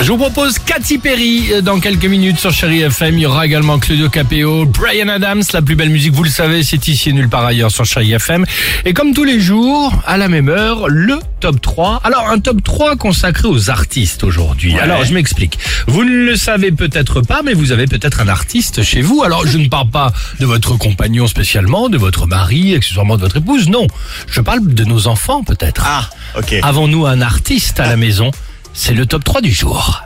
Je vous propose Katy Perry euh, dans quelques minutes sur Chéri FM. Il y aura également Claudio Capeo, Brian Adams, la plus belle musique, vous le savez, c'est ici et nulle part ailleurs sur Chéri FM. Et comme tous les jours, à la même heure, le top 3. Alors, un top 3 consacré aux artistes aujourd'hui. Alors, je m'explique. Vous ne le savez peut-être pas, mais vous avez peut-être un artiste chez vous. Alors, je ne parle pas de votre compagnon spécialement, de votre mari, accessoirement de votre épouse. Non. Je parle de nos enfants peut-être. Ah, ok. Avons-nous un artiste à la maison? C'est le top 3 du jour.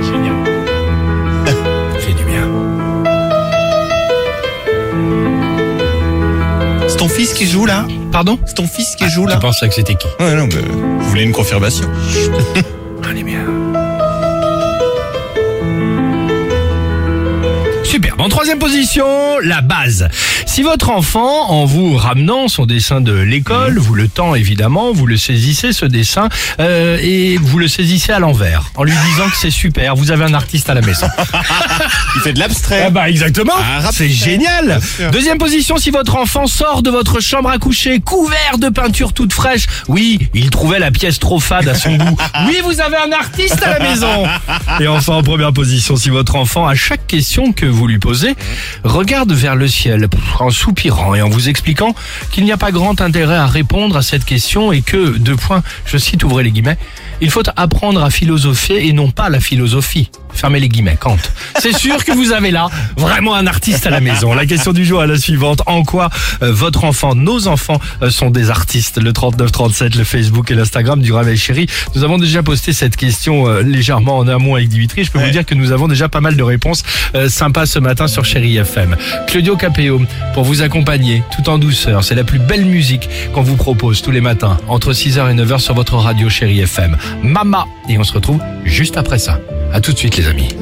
Génial. Fait du bien. C'est ton fils qui joue là Pardon C'est ton fils qui joue là Tu pensais que c'était qui Ouais, non, mais vous voulez une confirmation Allez bien. Troisième position, la base. Si votre enfant, en vous ramenant son dessin de l'école, vous le tend évidemment, vous le saisissez ce dessin euh, et vous le saisissez à l'envers, en lui disant que c'est super, vous avez un artiste à la maison. Il fait de l'abstrait. Ah bah exactement, c'est génial. Deuxième position, si votre enfant sort de votre chambre à coucher couvert de peinture toute fraîche, oui, il trouvait la pièce trop fade à son goût. Oui, vous avez un artiste à la maison. Et enfin, en première position, si votre enfant, à chaque question que vous lui posez, regarde vers le ciel en soupirant et en vous expliquant qu'il n'y a pas grand intérêt à répondre à cette question et que, deux points, je cite, ouvrez les guillemets, il faut apprendre à philosopher et non pas la philosophie. Fermez les guillemets, Kant. C'est sûr que vous avez là vraiment un artiste à la maison. La question du jour est la suivante. En quoi euh, votre enfant, nos enfants euh, sont des artistes? Le 3937, le Facebook et l'Instagram du Réveil Chéri. Nous avons déjà posté cette question euh, légèrement en amont avec Dimitri. Je peux vous dire que nous avons déjà pas mal de réponses sympas ce matin sur Chéri FM. Claudio Capeo, pour vous accompagner tout en douceur. C'est la plus belle musique qu'on vous propose tous les matins entre 6h et 9h sur votre radio Chéri FM. Mama. Et on se retrouve juste après ça. A tout de suite les amis.